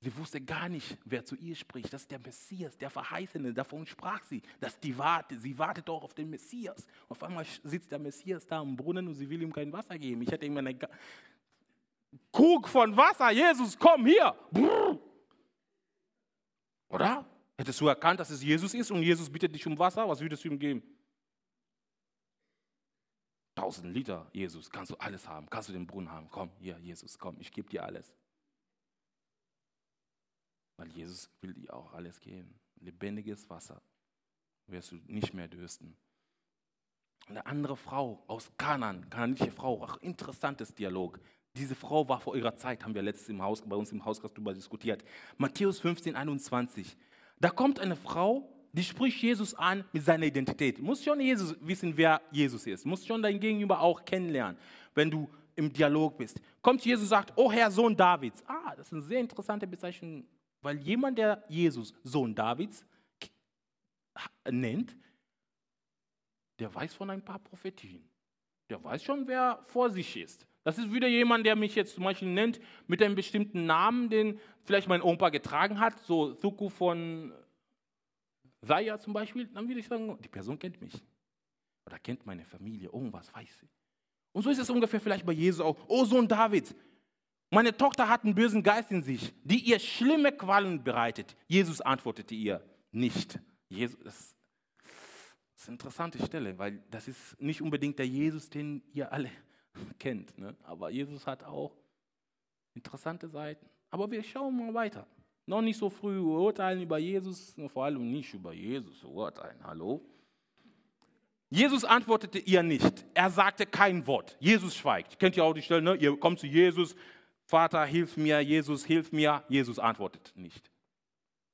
Sie wusste gar nicht, wer zu ihr spricht. Das ist der Messias, der Verheißene. Davon sprach sie, dass die wartet. Sie wartet auch auf den Messias. Auf einmal sitzt der Messias da am Brunnen und sie will ihm kein Wasser geben. Ich hätte ihm eine Krug von Wasser. Jesus, komm hier. Oder? Hättest du erkannt, dass es Jesus ist und Jesus bittet dich um Wasser? Was würdest du ihm geben? 1000 Liter, Jesus, kannst du alles haben, kannst du den Brunnen haben. Komm, hier, Jesus, komm, ich gebe dir alles. Weil Jesus will dir auch alles geben. Lebendiges Wasser wirst du nicht mehr dürsten. Eine andere Frau aus Kanan, kananische Frau, auch interessantes Dialog. Diese Frau war vor ihrer Zeit, haben wir letztes im Haus, bei uns im Hauskreis darüber diskutiert. Matthäus 15, 21. Da kommt eine Frau, die spricht Jesus an mit seiner Identität. Du musst schon Jesus wissen, wer Jesus ist. Du musst schon dein Gegenüber auch kennenlernen, wenn du im Dialog bist. Kommt Jesus und sagt, oh Herr, Sohn Davids. Ah, das ist eine sehr interessante Bezeichnung, weil jemand, der Jesus Sohn Davids nennt, der weiß von ein paar Prophetien. Der weiß schon, wer vor sich ist. Das ist wieder jemand, der mich jetzt zum Beispiel nennt mit einem bestimmten Namen, den vielleicht mein Opa getragen hat, so Thuku von Saja zum Beispiel, dann würde ich sagen, die Person kennt mich. Oder kennt meine Familie, irgendwas weiß sie. Und so ist es ungefähr vielleicht bei Jesus auch. Oh Sohn David, meine Tochter hat einen bösen Geist in sich, die ihr schlimme Qualen bereitet. Jesus antwortete ihr nicht. Jesus, das ist eine interessante Stelle, weil das ist nicht unbedingt der Jesus, den ihr alle kennt. Ne? Aber Jesus hat auch interessante Seiten. Aber wir schauen mal weiter. Noch nicht so früh urteilen über Jesus, vor allem nicht über Jesus urteilen. Hallo? Jesus antwortete ihr nicht. Er sagte kein Wort. Jesus schweigt. Kennt ihr auch die Stelle, ne? Ihr kommt zu Jesus, Vater, hilf mir, Jesus, hilf mir. Jesus antwortet nicht.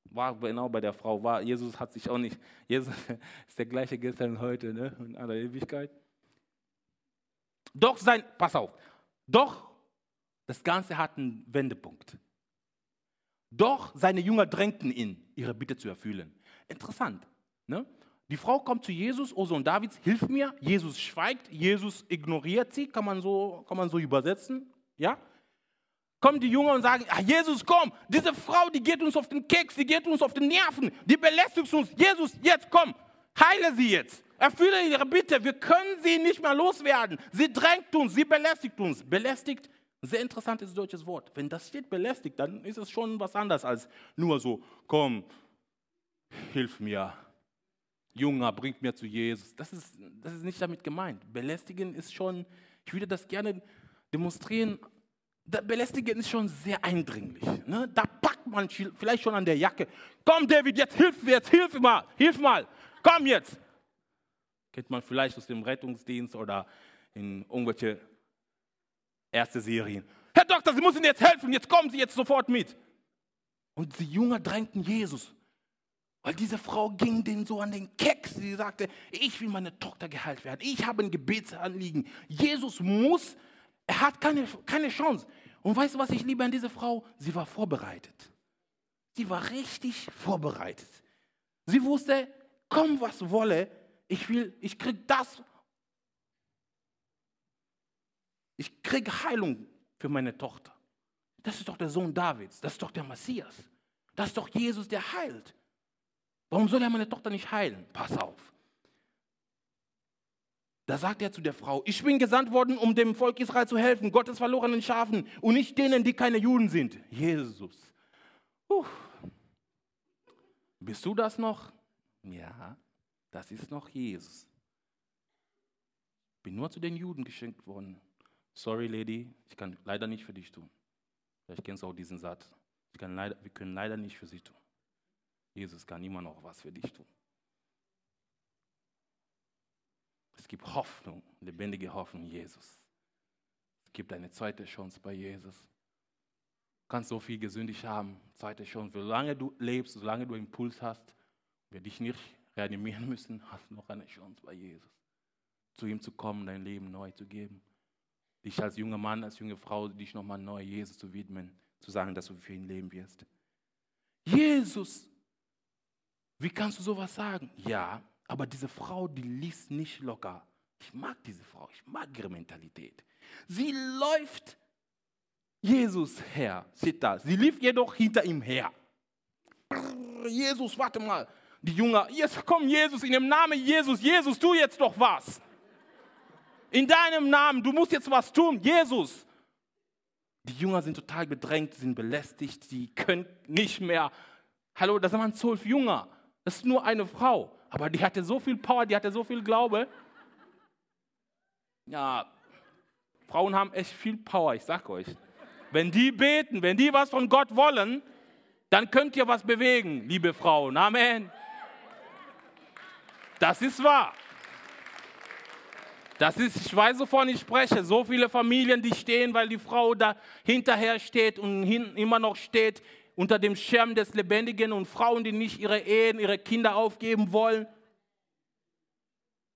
War genau bei der Frau, war, Jesus hat sich auch nicht, Jesus ist der gleiche gestern und heute, ne? in aller Ewigkeit. Doch sein, pass auf, doch das Ganze hat einen Wendepunkt. Doch seine Jünger drängten ihn, ihre Bitte zu erfüllen. Interessant. Ne? Die Frau kommt zu Jesus, O Sohn Davids, hilf mir. Jesus schweigt, Jesus ignoriert sie, kann man so, kann man so übersetzen. Ja? Kommen die Jünger und sagen, ah, Jesus, komm, diese Frau, die geht uns auf den Keks, die geht uns auf den Nerven, die belästigt uns. Jesus, jetzt komm, heile sie jetzt. Erfülle ihre Bitte, wir können sie nicht mehr loswerden. Sie drängt uns, sie belästigt uns. Belästigt sehr interessantes deutsches Wort. Wenn das steht belästigt, dann ist es schon was anderes als nur so, komm, hilf mir. Junger, bringt mir zu Jesus. Das ist, das ist nicht damit gemeint. Belästigen ist schon, ich würde das gerne demonstrieren, Belästigen ist schon sehr eindringlich. Ne? Da packt man vielleicht schon an der Jacke. Komm, David, jetzt hilf mir, jetzt hilf mal, hilf mal, komm jetzt. Kennt man vielleicht aus dem Rettungsdienst oder in irgendwelche erste Serien. Herr Doktor, Sie müssen jetzt helfen, jetzt kommen Sie jetzt sofort mit. Und die Jünger drängten Jesus, weil diese Frau ging denen so an den Keks. Sie sagte, ich will meine Tochter geheilt werden. Ich habe ein Gebetsanliegen. Jesus muss, er hat keine, keine Chance. Und weißt du, was ich liebe an dieser Frau? Sie war vorbereitet. Sie war richtig vorbereitet. Sie wusste, komm was wolle, ich will, ich krieg das, Ich kriege Heilung für meine Tochter. Das ist doch der Sohn Davids. Das ist doch der Messias. Das ist doch Jesus, der heilt. Warum soll er meine Tochter nicht heilen? Pass auf. Da sagt er zu der Frau, ich bin gesandt worden, um dem Volk Israel zu helfen, Gottes verlorenen Schafen und nicht denen, die keine Juden sind. Jesus. Puh. Bist du das noch? Ja, das ist noch Jesus. Bin nur zu den Juden geschenkt worden. Sorry, Lady, ich kann leider nicht für dich tun. Vielleicht kennst du auch diesen Satz. Leider, wir können leider nicht für sie tun. Jesus kann immer noch was für dich tun. Es gibt Hoffnung, lebendige Hoffnung Jesus. Es gibt eine zweite Chance bei Jesus. Du kannst so viel gesündigt haben, zweite Chance. Solange du lebst, solange du Impuls hast, wir dich nicht reanimieren müssen, hast du noch eine Chance bei Jesus. Zu ihm zu kommen, dein Leben neu zu geben. Dich als junger Mann, als junge Frau, dich nochmal neu Jesus zu widmen, zu sagen, dass du für ihn leben wirst. Jesus, wie kannst du sowas sagen? Ja, aber diese Frau, die ließ nicht locker. Ich mag diese Frau, ich mag ihre Mentalität. Sie läuft Jesus her, sieht das. Sie lief jedoch hinter ihm her. Jesus, warte mal. Die Jünger, jetzt komm Jesus, in dem Namen Jesus, Jesus, tu jetzt doch was. In deinem Namen, du musst jetzt was tun, Jesus. Die Jünger sind total bedrängt, sind belästigt, sie können nicht mehr. Hallo, das waren zwölf Jünger. Das ist nur eine Frau. Aber die hatte so viel Power, die hatte so viel Glaube. Ja, Frauen haben echt viel Power, ich sag euch. Wenn die beten, wenn die was von Gott wollen, dann könnt ihr was bewegen, liebe Frauen. Amen. Das ist wahr. Das ist, ich weiß, wovon ich spreche. So viele Familien, die stehen, weil die Frau da hinterher steht und hin, immer noch steht unter dem Schirm des Lebendigen und Frauen, die nicht ihre Ehen, ihre Kinder aufgeben wollen.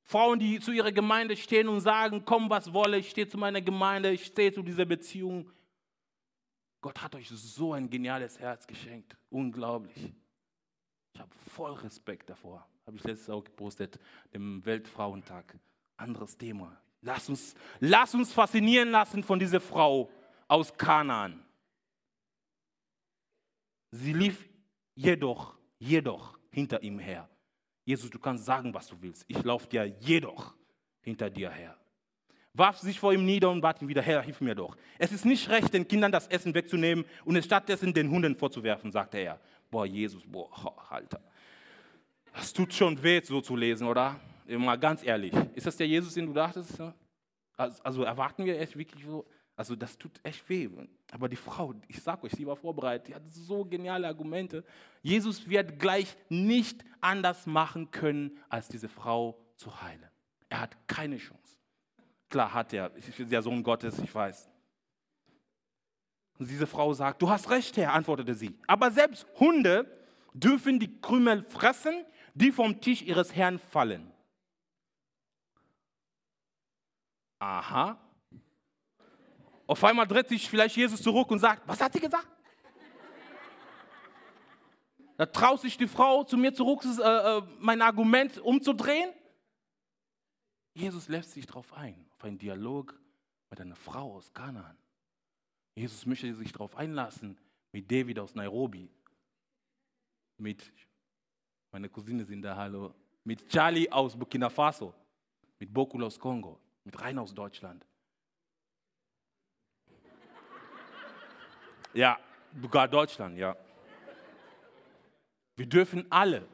Frauen, die zu ihrer Gemeinde stehen und sagen, komm, was wolle, ich stehe zu meiner Gemeinde, ich stehe zu dieser Beziehung. Gott hat euch so ein geniales Herz geschenkt. Unglaublich. Ich habe voll Respekt davor. Habe ich letztes auch gepostet, dem Weltfrauentag. Anderes Thema. Lass uns, lass uns faszinieren lassen von dieser Frau aus Kanaan. Sie lief jedoch, jedoch hinter ihm her. Jesus, du kannst sagen, was du willst. Ich laufe dir jedoch hinter dir her. Warf sich vor ihm nieder und bat ihn wieder, Herr, hilf mir doch. Es ist nicht recht, den Kindern das Essen wegzunehmen und es stattdessen den Hunden vorzuwerfen, sagte er. Boah, Jesus, boah, Alter. Das tut schon weh, so zu lesen, oder? Mal ganz ehrlich. Ist das der Jesus, den du dachtest? Also, also erwarten wir echt wirklich so, also das tut echt weh. Aber die Frau, ich sage euch, sie war vorbereitet, die hat so geniale Argumente. Jesus wird gleich nicht anders machen können, als diese Frau zu heilen. Er hat keine Chance. Klar hat er, ist der Sohn Gottes, ich weiß. Und diese Frau sagt, du hast recht, Herr, antwortete sie. Aber selbst Hunde dürfen die Krümel fressen, die vom Tisch ihres Herrn fallen. Aha, auf einmal dreht sich vielleicht Jesus zurück und sagt, was hat sie gesagt? Da traut sich die Frau zu mir zurück, äh, äh, mein Argument umzudrehen. Jesus lässt sich darauf ein, auf einen Dialog mit einer Frau aus Kanaan. Jesus möchte sich darauf einlassen mit David aus Nairobi, mit, meine Cousine sind da, hallo, mit Charlie aus Burkina Faso, mit Bokul aus Kongo, mit Rain aus Deutschland. Ja, sogar Deutschland, ja. Wir dürfen alle,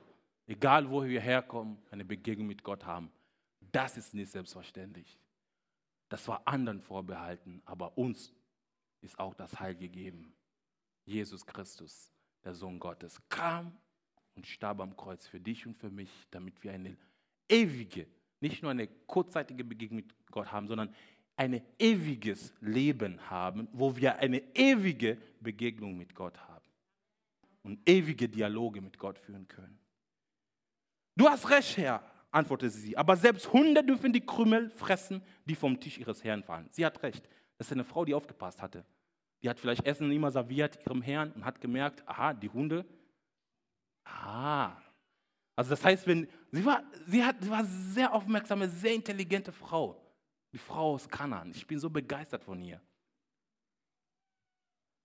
egal wo wir herkommen, eine Begegnung mit Gott haben. Das ist nicht selbstverständlich. Das war anderen vorbehalten, aber uns ist auch das Heil gegeben. Jesus Christus, der Sohn Gottes, kam und starb am Kreuz für dich und für mich, damit wir eine ewige, nicht nur eine kurzzeitige Begegnung mit Gott haben, sondern ein ewiges Leben haben, wo wir eine ewige Begegnung mit Gott haben und ewige Dialoge mit Gott führen können. Du hast recht, Herr, antwortete sie, aber selbst Hunde dürfen die Krümel fressen, die vom Tisch ihres Herrn fallen. Sie hat recht. Das ist eine Frau, die aufgepasst hatte. Die hat vielleicht Essen immer serviert ihrem Herrn und hat gemerkt, aha, die Hunde, ah. Also das heißt, wenn, sie war, sie hat, sie war sehr aufmerksame, sehr intelligente Frau die Frau aus Kanan. Ich bin so begeistert von ihr.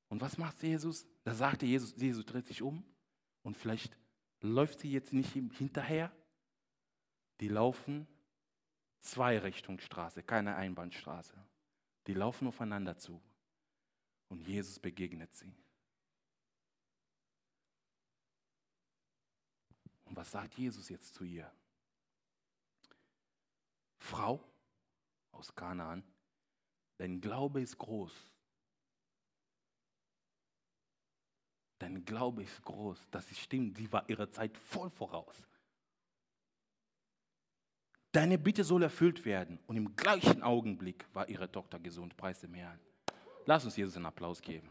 Und was macht Jesus? Da sagte Jesus, Jesus dreht sich um und vielleicht läuft sie jetzt nicht hinterher. Die laufen zwei Richtungsstraße, keine Einbahnstraße. Die laufen aufeinander zu. Und Jesus begegnet sie. Und was sagt Jesus jetzt zu ihr? Frau aus Kanaan, dein Glaube ist groß. Dein Glaube ist groß. Das stimmt, sie war ihrer Zeit voll voraus. Deine Bitte soll erfüllt werden. Und im gleichen Augenblick war ihre Tochter gesund. Preis dem Herrn. Lass uns Jesus einen Applaus geben.